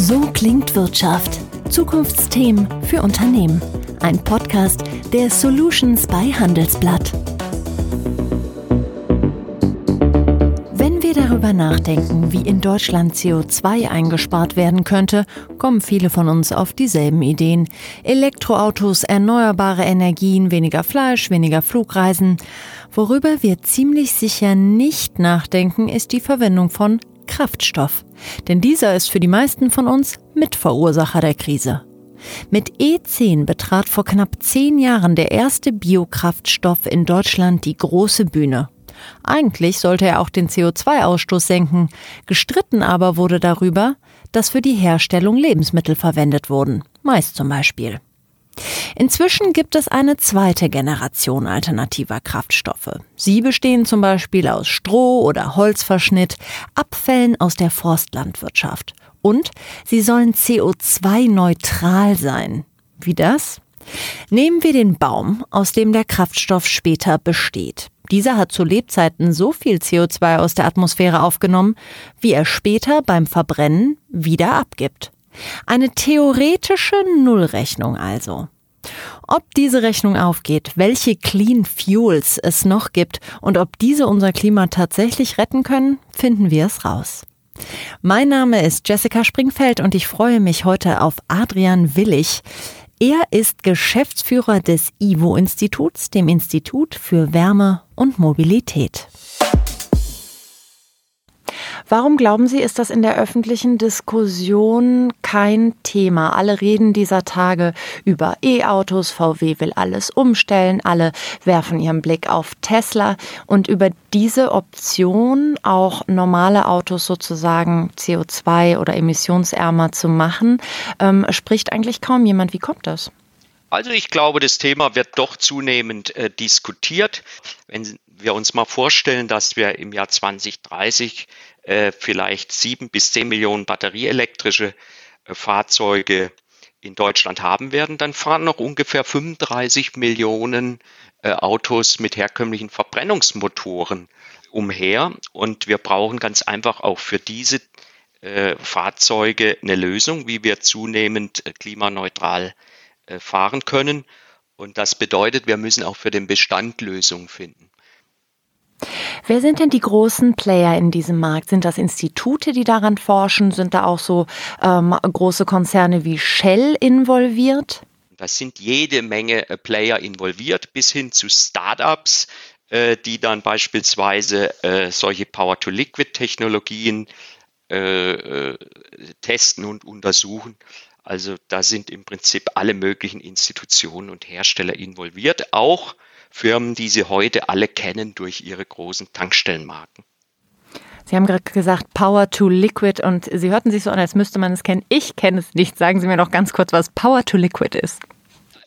So klingt Wirtschaft. Zukunftsthemen für Unternehmen. Ein Podcast der Solutions bei Handelsblatt. Wenn wir darüber nachdenken, wie in Deutschland CO2 eingespart werden könnte, kommen viele von uns auf dieselben Ideen. Elektroautos, erneuerbare Energien, weniger Fleisch, weniger Flugreisen. Worüber wir ziemlich sicher nicht nachdenken, ist die Verwendung von Kraftstoff. Denn dieser ist für die meisten von uns Mitverursacher der Krise. Mit E10 betrat vor knapp zehn Jahren der erste Biokraftstoff in Deutschland die große Bühne. Eigentlich sollte er auch den CO2-Ausstoß senken, gestritten aber wurde darüber, dass für die Herstellung Lebensmittel verwendet wurden, Mais zum Beispiel. Inzwischen gibt es eine zweite Generation alternativer Kraftstoffe. Sie bestehen zum Beispiel aus Stroh- oder Holzverschnitt, Abfällen aus der Forstlandwirtschaft. Und sie sollen CO2-neutral sein. Wie das? Nehmen wir den Baum, aus dem der Kraftstoff später besteht. Dieser hat zu Lebzeiten so viel CO2 aus der Atmosphäre aufgenommen, wie er später beim Verbrennen wieder abgibt. Eine theoretische Nullrechnung also. Ob diese Rechnung aufgeht, welche Clean Fuels es noch gibt und ob diese unser Klima tatsächlich retten können, finden wir es raus. Mein Name ist Jessica Springfeld und ich freue mich heute auf Adrian Willig. Er ist Geschäftsführer des IWO-Instituts, dem Institut für Wärme und Mobilität. Warum glauben Sie, ist das in der öffentlichen Diskussion kein Thema? Alle reden dieser Tage über E-Autos, VW will alles umstellen, alle werfen ihren Blick auf Tesla und über diese Option, auch normale Autos sozusagen CO2 oder emissionsärmer zu machen, ähm, spricht eigentlich kaum jemand. Wie kommt das? Also ich glaube, das Thema wird doch zunehmend äh, diskutiert. Wenn wir uns mal vorstellen, dass wir im Jahr 2030 äh, vielleicht sieben bis zehn Millionen batterieelektrische äh, Fahrzeuge in Deutschland haben werden, dann fahren noch ungefähr 35 Millionen äh, Autos mit herkömmlichen Verbrennungsmotoren umher. Und wir brauchen ganz einfach auch für diese äh, Fahrzeuge eine Lösung, wie wir zunehmend äh, klimaneutral äh, fahren können. Und das bedeutet, wir müssen auch für den Bestand Lösungen finden. Wer sind denn die großen Player in diesem Markt? Sind das Institute, die daran forschen? Sind da auch so ähm, große Konzerne wie Shell involviert? Da sind jede Menge äh, Player involviert, bis hin zu Startups, äh, die dann beispielsweise äh, solche Power-to-Liquid-Technologien äh, äh, testen und untersuchen. Also da sind im Prinzip alle möglichen Institutionen und Hersteller involviert, auch Firmen, die Sie heute alle kennen durch Ihre großen Tankstellenmarken. Sie haben gerade gesagt Power to Liquid und Sie hörten sich so an, als müsste man es kennen. Ich kenne es nicht. Sagen Sie mir noch ganz kurz, was Power to Liquid ist.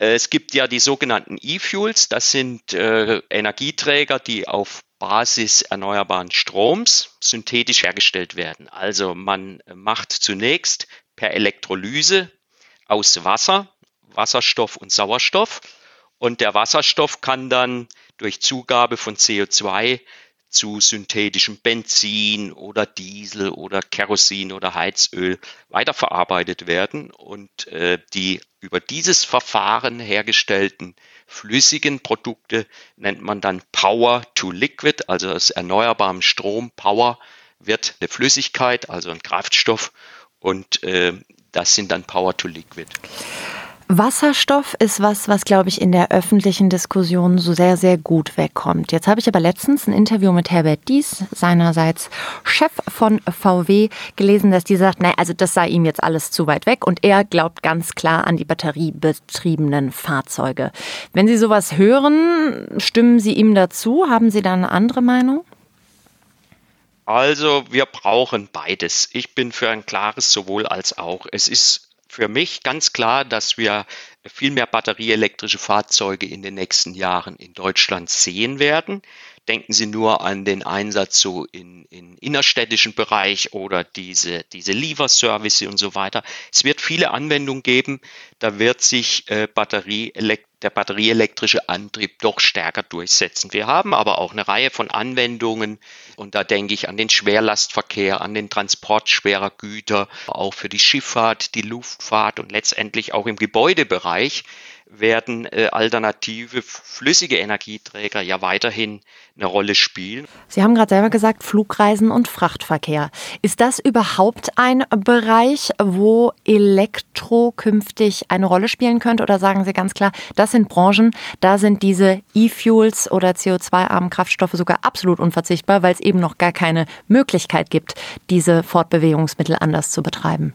Äh, es gibt ja die sogenannten E-Fuels. Das sind äh, Energieträger, die auf Basis erneuerbaren Stroms synthetisch hergestellt werden. Also man macht zunächst per Elektrolyse aus Wasser, Wasserstoff und Sauerstoff und der Wasserstoff kann dann durch Zugabe von CO2 zu synthetischem Benzin oder Diesel oder Kerosin oder Heizöl weiterverarbeitet werden und äh, die über dieses Verfahren hergestellten flüssigen Produkte nennt man dann Power to Liquid, also aus erneuerbarem Strom. Power wird eine Flüssigkeit, also ein Kraftstoff und äh, das sind dann Power to Liquid. Wasserstoff ist was, was, glaube ich, in der öffentlichen Diskussion so sehr, sehr gut wegkommt. Jetzt habe ich aber letztens ein Interview mit Herbert Dies, seinerseits Chef von VW, gelesen, dass die sagt, nein, also das sei ihm jetzt alles zu weit weg und er glaubt ganz klar an die batteriebetriebenen Fahrzeuge. Wenn Sie sowas hören, stimmen Sie ihm dazu? Haben Sie da eine andere Meinung? Also wir brauchen beides. Ich bin für ein klares sowohl als auch. Es ist für mich ganz klar, dass wir viel mehr batterieelektrische Fahrzeuge in den nächsten Jahren in Deutschland sehen werden. Denken Sie nur an den Einsatz so in, in innerstädtischen Bereich oder diese, diese Lieferservice und so weiter. Es wird viele Anwendungen geben, da wird sich äh, Batterieelekt der batterieelektrische Antrieb doch stärker durchsetzen. Wir haben aber auch eine Reihe von Anwendungen und da denke ich an den Schwerlastverkehr, an den Transport schwerer Güter, auch für die Schifffahrt, die Luftfahrt und letztendlich auch im Gebäudebereich werden äh, alternative flüssige Energieträger ja weiterhin eine Rolle spielen. Sie haben gerade selber gesagt, Flugreisen und Frachtverkehr. Ist das überhaupt ein Bereich, wo Elektro künftig eine Rolle spielen könnte? Oder sagen Sie ganz klar, das sind Branchen, da sind diese E-Fuels oder CO2-armen Kraftstoffe sogar absolut unverzichtbar, weil es eben noch gar keine Möglichkeit gibt, diese Fortbewegungsmittel anders zu betreiben?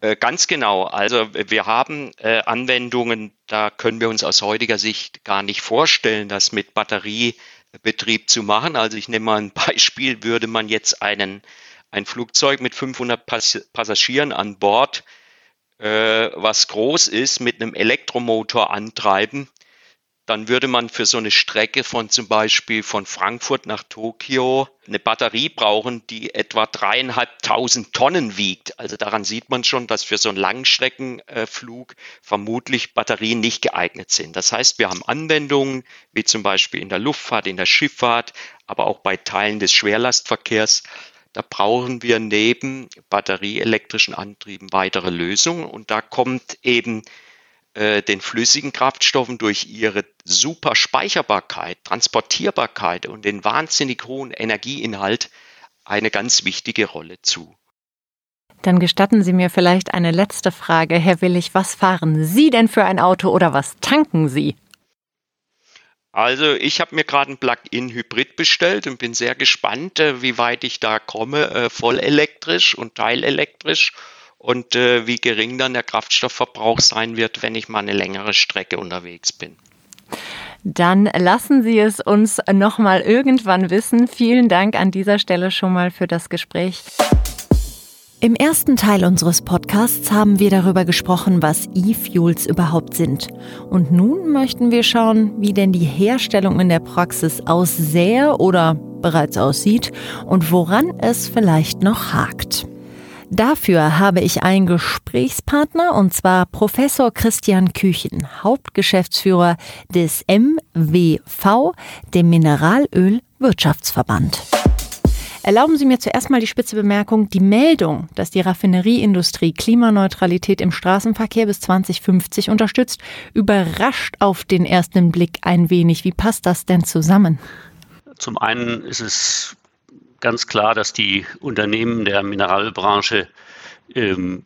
Äh, ganz genau. Also wir haben äh, Anwendungen, da können wir uns aus heutiger Sicht gar nicht vorstellen, das mit Batteriebetrieb zu machen. Also ich nehme mal ein Beispiel, würde man jetzt einen, ein Flugzeug mit 500 Pass Passagieren an Bord, äh, was groß ist, mit einem Elektromotor antreiben, dann würde man für so eine Strecke von zum Beispiel von Frankfurt nach Tokio eine Batterie brauchen, die etwa dreieinhalbtausend Tonnen wiegt. Also daran sieht man schon, dass für so einen Langstreckenflug vermutlich Batterien nicht geeignet sind. Das heißt, wir haben Anwendungen wie zum Beispiel in der Luftfahrt, in der Schifffahrt, aber auch bei Teilen des Schwerlastverkehrs. Da brauchen wir neben batterieelektrischen Antrieben weitere Lösungen und da kommt eben äh, den flüssigen Kraftstoffen durch ihre super Speicherbarkeit, Transportierbarkeit und den wahnsinnig hohen Energieinhalt eine ganz wichtige Rolle zu. Dann gestatten Sie mir vielleicht eine letzte Frage, Herr Willig. Was fahren Sie denn für ein Auto oder was tanken Sie? Also ich habe mir gerade ein Plug-in-Hybrid bestellt und bin sehr gespannt, äh, wie weit ich da komme, äh, vollelektrisch und teilelektrisch und äh, wie gering dann der Kraftstoffverbrauch sein wird, wenn ich mal eine längere Strecke unterwegs bin. Dann lassen Sie es uns noch mal irgendwann wissen. Vielen Dank an dieser Stelle schon mal für das Gespräch. Im ersten Teil unseres Podcasts haben wir darüber gesprochen, was E-Fuels überhaupt sind. Und nun möchten wir schauen, wie denn die Herstellung in der Praxis aussähe oder bereits aussieht und woran es vielleicht noch hakt. Dafür habe ich einen Gesprächspartner und zwar Professor Christian Küchen, Hauptgeschäftsführer des MWV, dem Mineralöl-Wirtschaftsverband. Erlauben Sie mir zuerst mal die spitze Bemerkung, die Meldung, dass die Raffinerieindustrie Klimaneutralität im Straßenverkehr bis 2050 unterstützt, überrascht auf den ersten Blick ein wenig. Wie passt das denn zusammen? Zum einen ist es ganz klar, dass die Unternehmen der Mineralbranche ähm,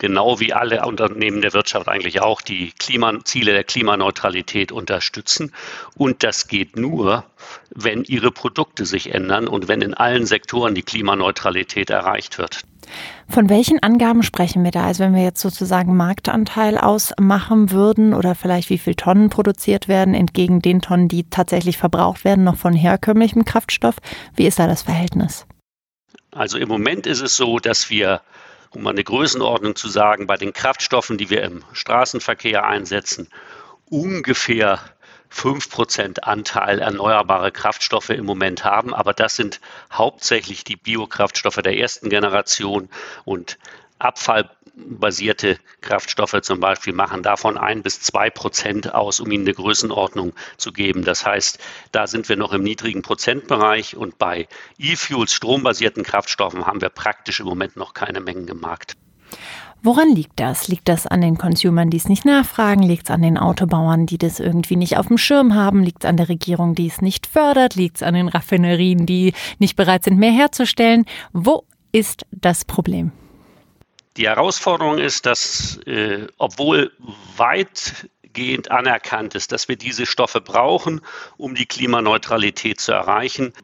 genau wie alle Unternehmen der Wirtschaft eigentlich auch die Klimaziele der Klimaneutralität unterstützen. Und das geht nur, wenn ihre Produkte sich ändern und wenn in allen Sektoren die Klimaneutralität erreicht wird. Von welchen Angaben sprechen wir da? Also wenn wir jetzt sozusagen Marktanteil ausmachen würden oder vielleicht wie viel Tonnen produziert werden entgegen den Tonnen, die tatsächlich verbraucht werden, noch von herkömmlichem Kraftstoff. Wie ist da das Verhältnis? Also im Moment ist es so, dass wir, um eine Größenordnung zu sagen, bei den Kraftstoffen, die wir im Straßenverkehr einsetzen, ungefähr 5% Anteil erneuerbare Kraftstoffe im Moment haben. Aber das sind hauptsächlich die Biokraftstoffe der ersten Generation und abfallbasierte Kraftstoffe zum Beispiel machen davon ein bis zwei Prozent aus, um Ihnen eine Größenordnung zu geben. Das heißt, da sind wir noch im niedrigen Prozentbereich und bei E-Fuels, strombasierten Kraftstoffen, haben wir praktisch im Moment noch keine Mengen im Markt. Woran liegt das? Liegt das an den Consumern, die es nicht nachfragen? Liegt es an den Autobauern, die das irgendwie nicht auf dem Schirm haben? Liegt es an der Regierung, die es nicht fördert? Liegt es an den Raffinerien, die nicht bereit sind, mehr herzustellen? Wo ist das Problem? Die Herausforderung ist, dass äh, obwohl weitgehend anerkannt ist, dass wir diese Stoffe brauchen, um die Klimaneutralität zu erreichen,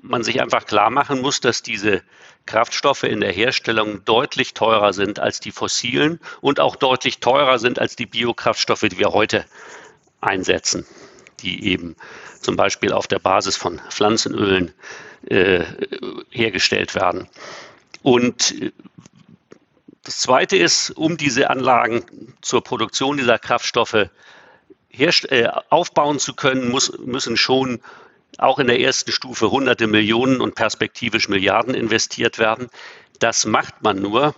man sich einfach klar machen muss, dass diese Kraftstoffe in der Herstellung deutlich teurer sind als die fossilen und auch deutlich teurer sind als die Biokraftstoffe, die wir heute einsetzen, die eben zum Beispiel auf der Basis von Pflanzenölen äh, hergestellt werden. Und äh, das Zweite ist, um diese Anlagen zur Produktion dieser Kraftstoffe äh, aufbauen zu können, muss, müssen schon auch in der ersten Stufe hunderte Millionen und perspektivisch Milliarden investiert werden. Das macht man nur,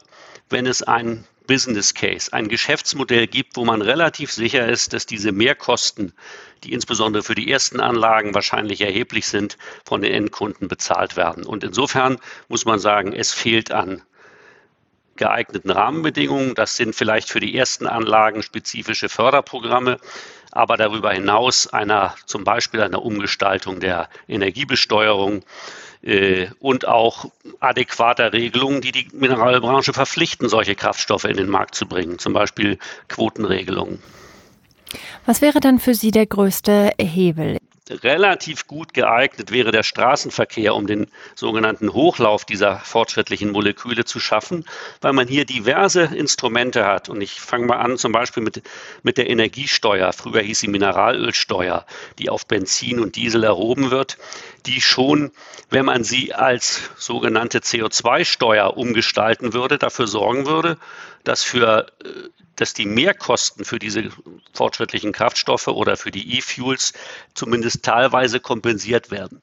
wenn es ein Business Case, ein Geschäftsmodell gibt, wo man relativ sicher ist, dass diese Mehrkosten, die insbesondere für die ersten Anlagen wahrscheinlich erheblich sind, von den Endkunden bezahlt werden. Und insofern muss man sagen, es fehlt an geeigneten Rahmenbedingungen. Das sind vielleicht für die ersten Anlagen spezifische Förderprogramme, aber darüber hinaus einer zum Beispiel einer Umgestaltung der Energiebesteuerung äh, und auch adäquater Regelungen, die die Mineralbranche verpflichten, solche Kraftstoffe in den Markt zu bringen, zum Beispiel Quotenregelungen. Was wäre dann für Sie der größte Hebel? Relativ gut geeignet wäre der Straßenverkehr, um den sogenannten Hochlauf dieser fortschrittlichen Moleküle zu schaffen, weil man hier diverse Instrumente hat. Und ich fange mal an zum Beispiel mit, mit der Energiesteuer. Früher hieß sie Mineralölsteuer, die auf Benzin und Diesel erhoben wird, die schon, wenn man sie als sogenannte CO2-Steuer umgestalten würde, dafür sorgen würde, dass für äh, dass die Mehrkosten für diese fortschrittlichen Kraftstoffe oder für die E-Fuels zumindest teilweise kompensiert werden.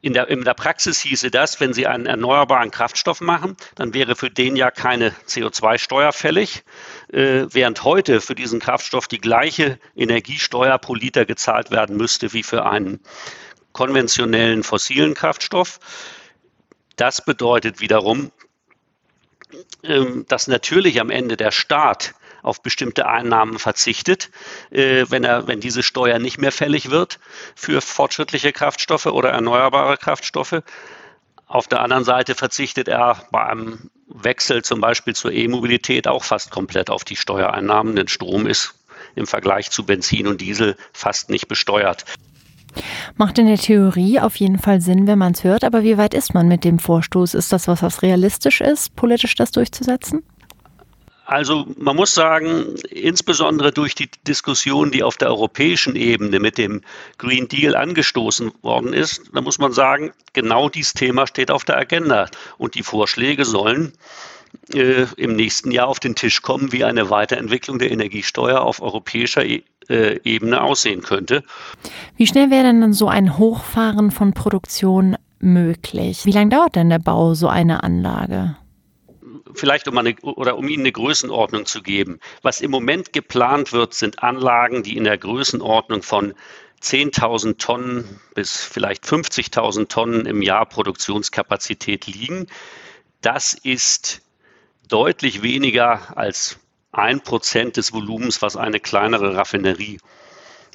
In der, in der Praxis hieße das, wenn Sie einen erneuerbaren Kraftstoff machen, dann wäre für den ja keine CO2-Steuer fällig, äh, während heute für diesen Kraftstoff die gleiche Energiesteuer pro Liter gezahlt werden müsste wie für einen konventionellen fossilen Kraftstoff. Das bedeutet wiederum, ähm, dass natürlich am Ende der Staat auf bestimmte Einnahmen verzichtet, äh, wenn, er, wenn diese Steuer nicht mehr fällig wird für fortschrittliche Kraftstoffe oder erneuerbare Kraftstoffe. Auf der anderen Seite verzichtet er bei einem Wechsel zum Beispiel zur E-Mobilität auch fast komplett auf die Steuereinnahmen, denn Strom ist im Vergleich zu Benzin und Diesel fast nicht besteuert. Macht in der Theorie auf jeden Fall Sinn, wenn man es hört, aber wie weit ist man mit dem Vorstoß? Ist das was, was realistisch ist, politisch das durchzusetzen? Also man muss sagen, insbesondere durch die Diskussion, die auf der europäischen Ebene mit dem Green Deal angestoßen worden ist, da muss man sagen, genau dieses Thema steht auf der Agenda. Und die Vorschläge sollen äh, im nächsten Jahr auf den Tisch kommen, wie eine Weiterentwicklung der Energiesteuer auf europäischer e Ebene aussehen könnte. Wie schnell wäre denn dann so ein Hochfahren von Produktion möglich? Wie lange dauert denn der Bau so einer Anlage? vielleicht um eine, oder um Ihnen eine Größenordnung zu geben. Was im Moment geplant wird, sind Anlagen, die in der Größenordnung von 10.000 Tonnen bis vielleicht 50.000 Tonnen im Jahr Produktionskapazität liegen. Das ist deutlich weniger als ein Prozent des Volumens, was eine kleinere Raffinerie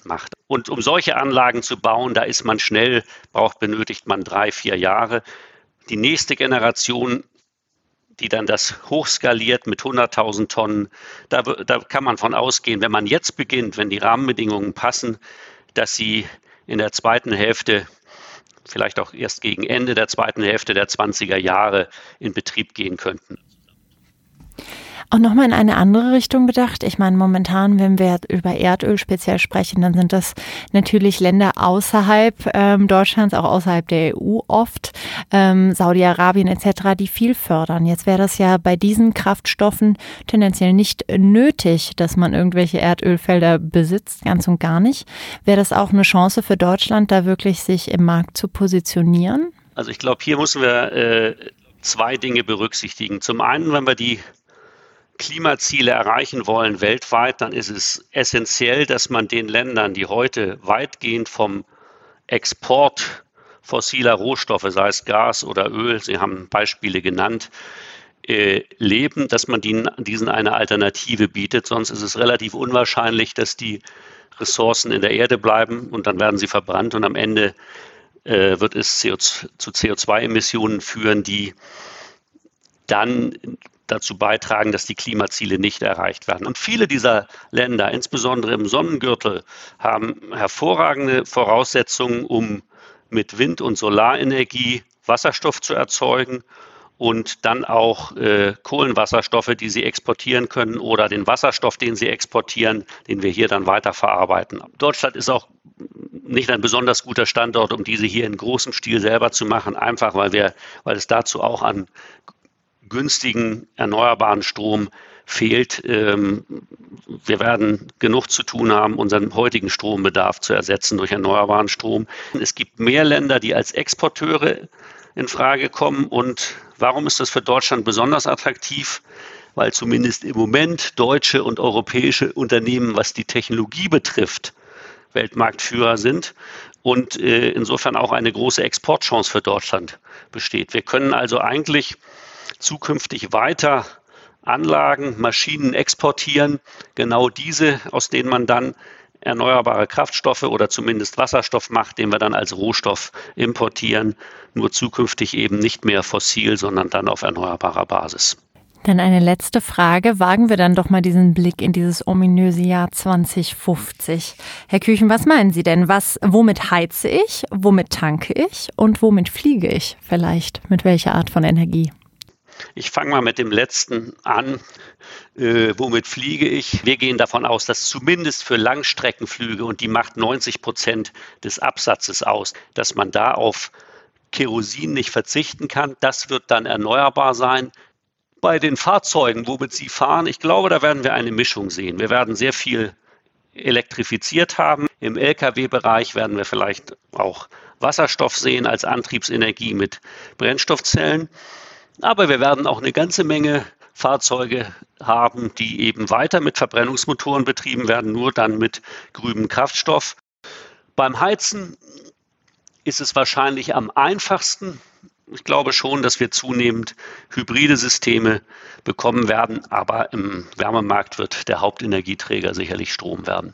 macht. Und um solche Anlagen zu bauen, da ist man schnell, braucht, benötigt man drei, vier Jahre. Die nächste Generation die dann das hochskaliert mit 100.000 Tonnen. Da, da kann man von ausgehen, wenn man jetzt beginnt, wenn die Rahmenbedingungen passen, dass sie in der zweiten Hälfte, vielleicht auch erst gegen Ende der zweiten Hälfte der 20er Jahre in Betrieb gehen könnten. Auch nochmal in eine andere Richtung gedacht. Ich meine, momentan, wenn wir über Erdöl speziell sprechen, dann sind das natürlich Länder außerhalb ähm, Deutschlands, auch außerhalb der EU oft, ähm, Saudi-Arabien etc., die viel fördern. Jetzt wäre das ja bei diesen Kraftstoffen tendenziell nicht nötig, dass man irgendwelche Erdölfelder besitzt, ganz und gar nicht. Wäre das auch eine Chance für Deutschland, da wirklich sich im Markt zu positionieren? Also ich glaube, hier müssen wir äh, zwei Dinge berücksichtigen. Zum einen, wenn wir die Klimaziele erreichen wollen weltweit, dann ist es essentiell, dass man den Ländern, die heute weitgehend vom Export fossiler Rohstoffe, sei es Gas oder Öl, Sie haben Beispiele genannt, äh, leben, dass man diesen eine Alternative bietet. Sonst ist es relativ unwahrscheinlich, dass die Ressourcen in der Erde bleiben und dann werden sie verbrannt und am Ende äh, wird es CO2, zu CO2-Emissionen führen, die dann dazu beitragen, dass die Klimaziele nicht erreicht werden. Und viele dieser Länder, insbesondere im Sonnengürtel, haben hervorragende Voraussetzungen, um mit Wind- und Solarenergie Wasserstoff zu erzeugen und dann auch äh, Kohlenwasserstoffe, die sie exportieren können oder den Wasserstoff, den sie exportieren, den wir hier dann weiterverarbeiten. Deutschland ist auch nicht ein besonders guter Standort, um diese hier in großem Stil selber zu machen, einfach weil wir, weil es dazu auch an günstigen erneuerbaren Strom fehlt. Ähm, wir werden genug zu tun haben, unseren heutigen Strombedarf zu ersetzen durch erneuerbaren Strom. Es gibt mehr Länder, die als Exporteure in Frage kommen. Und warum ist das für Deutschland besonders attraktiv? weil zumindest im Moment deutsche und europäische Unternehmen, was die Technologie betrifft, Weltmarktführer sind und äh, insofern auch eine große Exportchance für Deutschland besteht. Wir können also eigentlich zukünftig weiter Anlagen, Maschinen exportieren, genau diese, aus denen man dann erneuerbare Kraftstoffe oder zumindest Wasserstoff macht, den wir dann als Rohstoff importieren, nur zukünftig eben nicht mehr fossil, sondern dann auf erneuerbarer Basis. Dann eine letzte Frage. Wagen wir dann doch mal diesen Blick in dieses ominöse Jahr 2050. Herr Küchen, was meinen Sie denn? Was, womit heize ich? Womit tanke ich? Und womit fliege ich? Vielleicht mit welcher Art von Energie? Ich fange mal mit dem letzten an. Äh, womit fliege ich? Wir gehen davon aus, dass zumindest für Langstreckenflüge, und die macht 90 Prozent des Absatzes aus, dass man da auf Kerosin nicht verzichten kann. Das wird dann erneuerbar sein. Bei den Fahrzeugen, womit Sie fahren, ich glaube, da werden wir eine Mischung sehen. Wir werden sehr viel elektrifiziert haben. Im Lkw-Bereich werden wir vielleicht auch Wasserstoff sehen als Antriebsenergie mit Brennstoffzellen. Aber wir werden auch eine ganze Menge Fahrzeuge haben, die eben weiter mit Verbrennungsmotoren betrieben werden, nur dann mit grünem Kraftstoff. Beim Heizen ist es wahrscheinlich am einfachsten. Ich glaube schon, dass wir zunehmend hybride Systeme bekommen werden, aber im Wärmemarkt wird der Hauptenergieträger sicherlich Strom werden.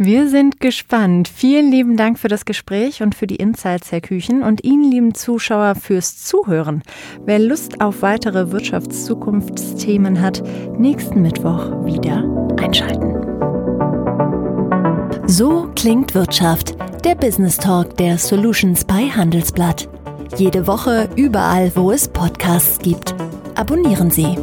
Wir sind gespannt. Vielen lieben Dank für das Gespräch und für die Insights, Herr Küchen, und Ihnen, lieben Zuschauer, fürs Zuhören. Wer Lust auf weitere Wirtschaftszukunftsthemen hat, nächsten Mittwoch wieder einschalten. So klingt Wirtschaft. Der Business Talk der Solutions bei Handelsblatt. Jede Woche überall, wo es Podcasts gibt. Abonnieren Sie.